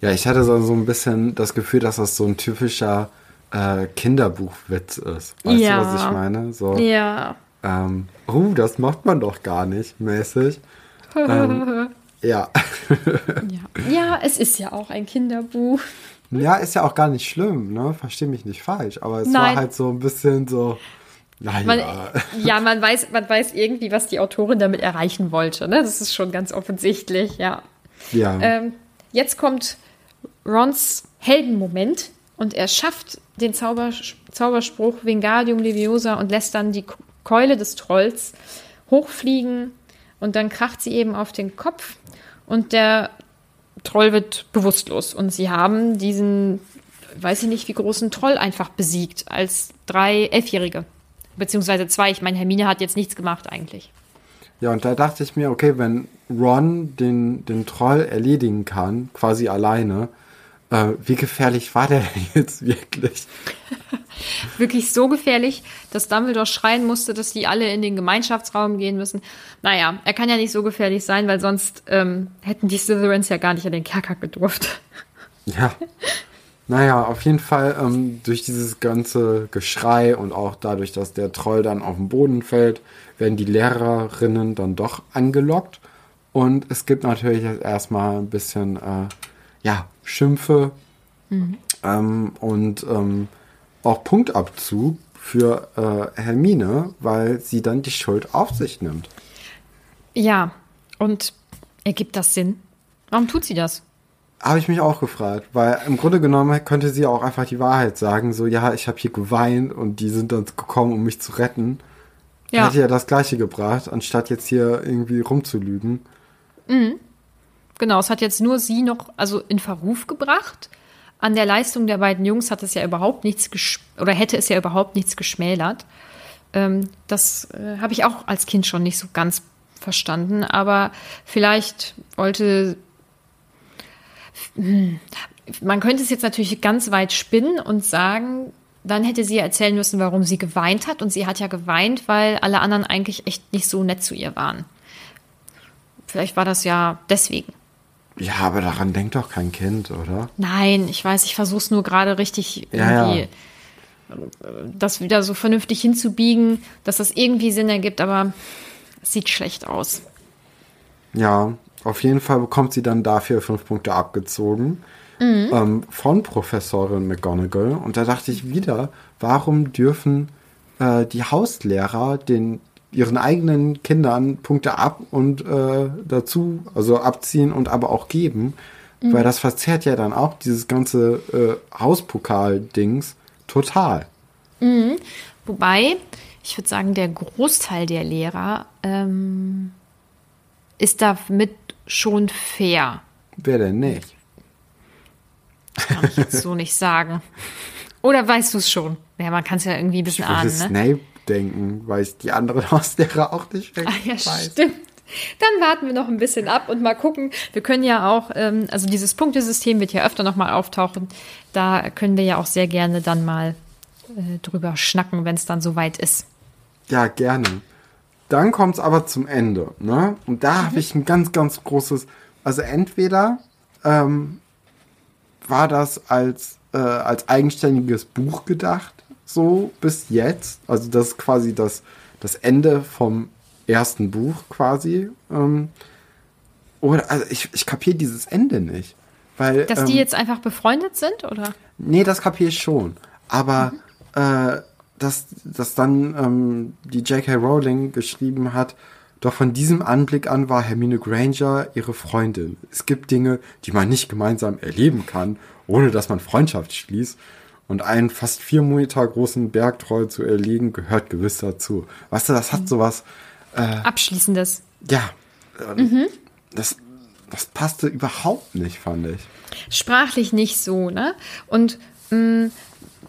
Ja, ich hatte so, so ein bisschen das Gefühl, dass das so ein typischer äh, Kinderbuchwitz ist. Weißt ja. du, was ich meine? So, ja. Ähm, oh, das macht man doch gar nicht, mäßig. ähm, <laughs> ja. ja. Ja, es ist ja auch ein Kinderbuch. Ja, ist ja auch gar nicht schlimm, ne? Versteh mich nicht falsch. Aber es Nein. war halt so ein bisschen so. Naja. Man, <laughs> ja, man weiß, man weiß irgendwie, was die Autorin damit erreichen wollte. Ne? Das ist schon ganz offensichtlich, ja. Ja. Ähm, jetzt kommt Rons Heldenmoment und er schafft den Zauber, Zauberspruch Wingardium Leviosa und lässt dann die Keule des Trolls hochfliegen und dann kracht sie eben auf den Kopf und der Troll wird bewusstlos und sie haben diesen, weiß ich nicht, wie großen Troll einfach besiegt als drei Elfjährige. Beziehungsweise zwei. Ich meine, Hermine hat jetzt nichts gemacht eigentlich. Ja, und da dachte ich mir, okay, wenn Ron den, den Troll erledigen kann, quasi alleine, äh, wie gefährlich war der denn <laughs> jetzt wirklich? <laughs> Wirklich so gefährlich, dass Dumbledore schreien musste, dass die alle in den Gemeinschaftsraum gehen müssen. Naja, er kann ja nicht so gefährlich sein, weil sonst ähm, hätten die Slytherins ja gar nicht an den Kerker gedurft. <laughs> Ja. Naja, auf jeden Fall ähm, durch dieses ganze Geschrei und auch dadurch, dass der Troll dann auf den Boden fällt, werden die Lehrerinnen dann doch angelockt. Und es gibt natürlich jetzt erstmal ein bisschen, äh, ja, Schimpfe ähm, und ähm, auch Punktabzug für äh, Hermine, weil sie dann die Schuld auf sich nimmt. Ja, und ergibt das Sinn? Warum tut sie das? Habe ich mich auch gefragt, weil im Grunde genommen könnte sie auch einfach die Wahrheit sagen, so ja, ich habe hier geweint und die sind dann gekommen, um mich zu retten. Ja. Hätte ja das gleiche gebracht, anstatt jetzt hier irgendwie rumzulügen. Genau, es hat jetzt nur sie noch also in Verruf gebracht. An der Leistung der beiden Jungs hat es ja überhaupt nichts oder hätte es ja überhaupt nichts geschmälert. Ähm, das äh, habe ich auch als Kind schon nicht so ganz verstanden, aber vielleicht wollte Hm, man könnte es jetzt natürlich ganz weit spinnen und sagen, dann hätte sie erzählen müssen, warum sie geweint hat. Und sie hat ja geweint, weil alle anderen eigentlich echt nicht so nett zu ihr waren. Vielleicht war das ja deswegen. Ja, aber daran denkt doch kein Kind, oder? Nein, ich weiß, ich versuche es nur gerade richtig Ja, irgendwie, das wieder so vernünftig hinzubiegen, dass das irgendwie Sinn ergibt, aber es sieht schlecht aus. Ja, auf jeden Fall bekommt sie dann dafür fünf Punkte abgezogen ähm, von Professorin McGonagall. Und da dachte ich wieder, warum dürfen äh, die Hauslehrer den ihren eigenen Kindern Punkte ab und äh, dazu, also abziehen und aber auch geben, weil das verzerrt ja dann auch dieses ganze äh, Hauspokal-Dings total. Wobei, ich würde sagen, der Großteil der Lehrer ähm, ist damit schon fair. Wer denn nicht? Kann ich jetzt so nicht sagen. Oder weißt du es schon? Ja, man kann es ja irgendwie ein bisschen Ich ahnen, ne? Snape denken, weil ich die anderen <laughs> Hauslehrer auch nicht Ah, ja, weiß. stimmt. Dann warten wir noch ein bisschen ab und mal gucken. Wir können ja auch, ähm, also dieses Punktesystem wird ja öfter nochmal auftauchen. Da können wir ja auch sehr gerne dann mal äh, drüber schnacken, wenn es dann soweit ist. Ja, gerne. Dann kommt es aber zum Ende, ne? Und da habe ich ein ganz, ganz großes, also entweder ähm, war das als, äh, als eigenständiges Buch gedacht, so bis jetzt. Also das ist quasi das, das Ende vom ersten Buch quasi. Ähm, oder, also ich, ich kapiere dieses Ende nicht. Weil, Dass ähm, die jetzt einfach befreundet sind, oder? Nee, das kapiere ich schon. Aber äh, dass, dass dann ähm, die J.K. Rowling geschrieben hat, doch von diesem Anblick an war Hermine Granger ihre Freundin. Es gibt Dinge, die man nicht gemeinsam erleben kann, ohne dass man Freundschaft schließt. Und einen fast vier Meter großen Bergtroll zu erlegen, gehört gewiss dazu. Weißt du, das hat sowas, Abschließendes. ja, ähm, das, das passte überhaupt nicht, fand ich. Sprachlich nicht so, ne? Und mh,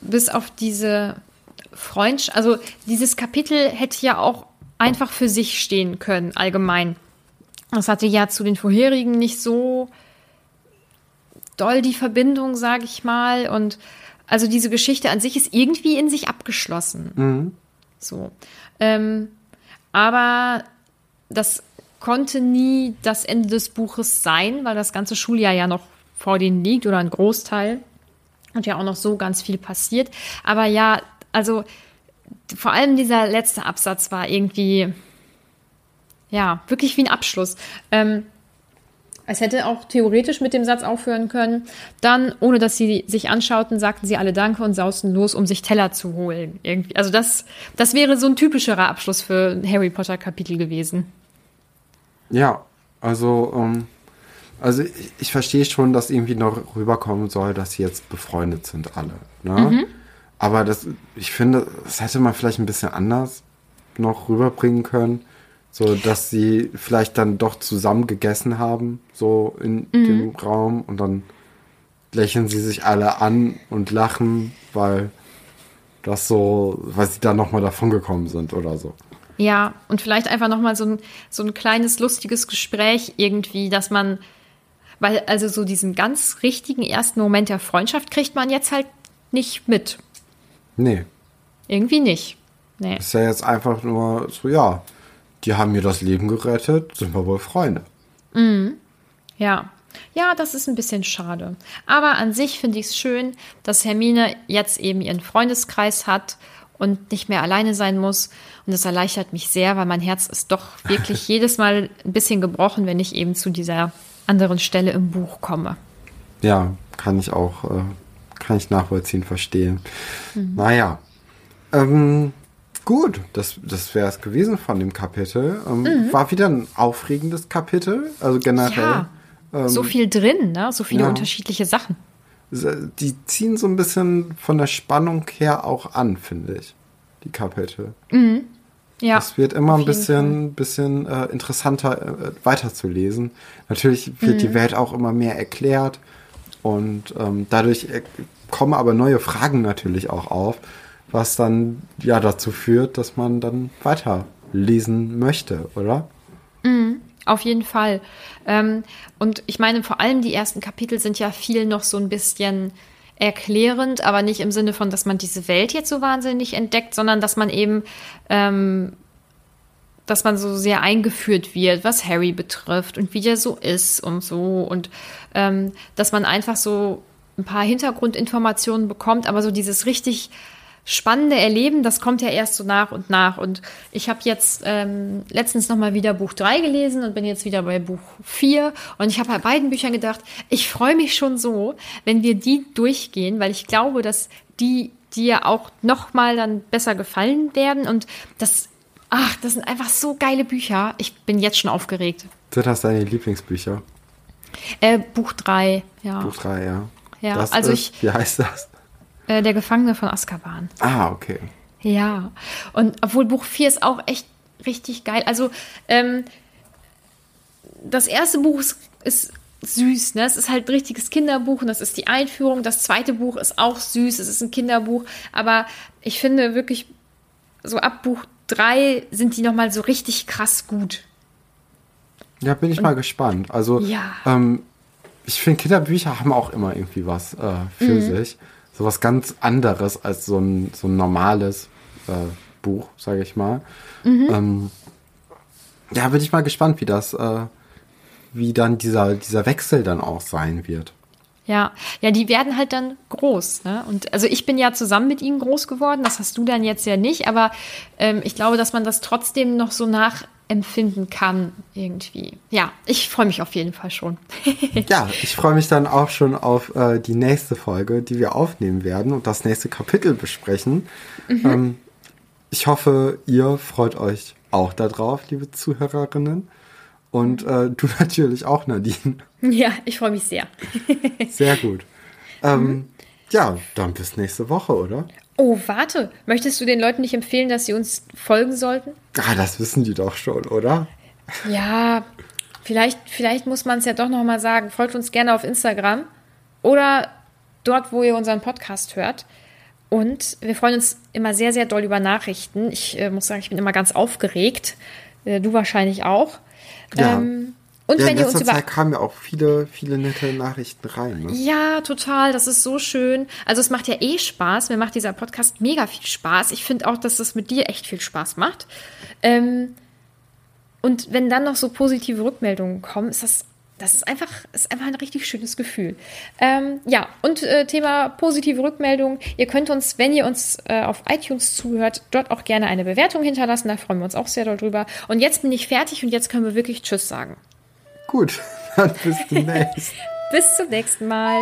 bis auf diese Freundschaft, also dieses Kapitel hätte ja auch einfach für sich stehen können, allgemein. Das hatte ja zu den vorherigen nicht so doll die Verbindung, sage ich mal. Und also diese Geschichte an sich ist irgendwie in sich abgeschlossen. So. Ähm, aber das konnte nie das Ende des Buches sein, weil das ganze Schuljahr ja noch vor denen liegt oder ein Großteil. Und ja auch noch so ganz viel passiert. Aber ja, also vor allem dieser letzte Absatz war irgendwie, ja, wirklich wie ein Abschluss. Ähm, es hätte auch theoretisch mit dem Satz aufhören können. Dann, ohne dass sie sich anschauten, sagten sie alle Danke und sausten los, um sich Teller zu holen. Irgendwie. Also das, das wäre so ein typischerer Abschluss für ein Harry Potter Kapitel gewesen. Ja, also, ähm, also ich, ich verstehe schon, dass irgendwie noch rüberkommen soll, dass sie jetzt befreundet sind alle. Ne? Aber das, ich finde, das hätte man vielleicht ein bisschen anders noch rüberbringen können. So, dass sie vielleicht dann doch zusammen gegessen haben, so in dem Raum und dann lächeln sie sich alle an und lachen, weil das so, weil sie dann nochmal davon gekommen sind oder so. Ja, und vielleicht einfach nochmal so ein, so ein kleines, lustiges Gespräch irgendwie, dass man, weil also so diesen ganz richtigen ersten Moment der Freundschaft kriegt man jetzt halt nicht mit. Nee. Irgendwie nicht. Nee. Ist ja jetzt einfach nur so, ja, die haben mir das Leben gerettet, sind wir wohl Freunde. Ja. Ja, das ist ein bisschen schade. Aber an sich finde ich es schön, dass Hermine jetzt eben ihren Freundeskreis hat und nicht mehr alleine sein muss. Und das erleichtert mich sehr, weil mein Herz ist doch <laughs> wirklich jedes Mal ein bisschen gebrochen, wenn ich eben zu dieser anderen Stelle im Buch komme. Ja, kann ich auch, äh, kann ich nachvollziehen, verstehen. Naja. Ähm, gut, das, das wäre es gewesen von dem Kapitel. Ähm, War wieder ein aufregendes Kapitel. Also generell. Ja, so viel drin, ne? so viele ja. unterschiedliche Sachen. Die ziehen so ein bisschen von der Spannung her auch an, finde ich. Die Kapitel. Ja, Es wird immer ein bisschen, bisschen äh, interessanter äh, weiterzulesen. Natürlich wird Mhm. die Welt auch immer mehr erklärt und ähm, dadurch äh, kommen aber neue Fragen natürlich auch auf, was dann ja dazu führt, dass man dann weiterlesen möchte, oder? Auf jeden Fall. Ähm, und ich meine, vor allem die ersten Kapitel sind ja viel noch so ein bisschen erklärend, aber nicht im Sinne von, dass man diese Welt jetzt so wahnsinnig entdeckt, sondern dass man eben, ähm, dass man so sehr eingeführt wird, was Harry betrifft und wie der so ist und so und ähm, dass man einfach so ein paar Hintergrundinformationen bekommt, aber so dieses richtig spannende Erleben, das kommt ja erst so nach und nach. Und ich habe jetzt ähm, letztens nochmal wieder Buch 3 gelesen und bin jetzt wieder bei Buch 4. Und ich habe bei beiden Büchern gedacht, ich freue mich schon so, wenn wir die durchgehen, weil ich glaube, dass die dir auch nochmal dann besser gefallen werden. Und das, ach, das sind einfach so geile Bücher. Ich bin jetzt schon aufgeregt. Sind das deine Lieblingsbücher? Äh, Buch 3, ja. Buch 3, ja. Ja, das also ist, ich- Wie heißt das? Äh, der Gefangene von Azkaban. Ah, okay. Ja, und obwohl Buch 4 ist auch echt richtig geil. Also, ähm, das erste Buch ist, ist süß, ne? Es ist halt ein richtiges Kinderbuch und das ist die Einführung. Das zweite Buch ist auch süß, es ist ein Kinderbuch, aber ich finde wirklich, so ab Buch 3 sind die nochmal so richtig krass gut. Ja, bin ich mal gespannt. Also, Ja. ähm, ich finde, Kinderbücher haben auch immer irgendwie was äh, für Mhm. sich. So was ganz anderes als so ein, so ein normales äh, Buch, sage ich mal. Mhm. Ähm, ja, bin ich mal gespannt, wie das, äh, wie dann dieser, dieser Wechsel dann auch sein wird. Ja, ja, die werden halt dann groß, ne? Und also ich bin ja zusammen mit ihnen groß geworden, das hast du dann jetzt ja nicht, aber ähm, ich glaube, dass man das trotzdem noch so nachempfinden kann, irgendwie. Ja, ich freue mich auf jeden Fall schon. <laughs> Ja, ich freue mich dann auch schon auf äh, die nächste Folge, die wir aufnehmen werden und das nächste Kapitel besprechen. Ähm, ich hoffe, ihr freut euch auch darauf, liebe Zuhörerinnen. Und äh, du <laughs> natürlich auch, Nadine. ja, ich freue mich sehr. <laughs> Sehr gut. Ähm, ja, dann bis nächste Woche, oder? Oh, warte, möchtest du den Leuten nicht empfehlen, dass sie uns folgen sollten? Ah, das wissen die doch schon, oder? Ja, vielleicht, vielleicht muss man es ja doch noch mal sagen. Folgt uns gerne auf Instagram oder dort, wo ihr unseren Podcast hört. Und wir freuen uns immer sehr, sehr doll über Nachrichten. Ich äh, muss sagen, ich bin immer ganz aufgeregt. Äh, du wahrscheinlich auch. Ja. Ähm, und ja, wenn in ihr uns Zeit kamen ja auch viele, viele nette Nachrichten rein. Ne? Ja, total. Das ist so schön. Also es macht ja eh Spaß. Mir macht dieser Podcast mega viel Spaß. Ich finde auch, dass das mit dir echt viel Spaß macht. Ähm, und wenn dann noch so positive Rückmeldungen kommen, ist das, das ist einfach, ist einfach ein richtig schönes Gefühl. Ähm, ja, und äh, Thema positive Rückmeldungen. Ihr könnt uns, wenn ihr uns äh, auf iTunes zuhört, dort auch gerne eine Bewertung hinterlassen. Da freuen wir uns auch sehr doll drüber. Und jetzt bin ich fertig und jetzt können wir wirklich Tschüss sagen. Gut, <laughs> dann bis demnächst. <laughs> Bis zum nächsten Mal.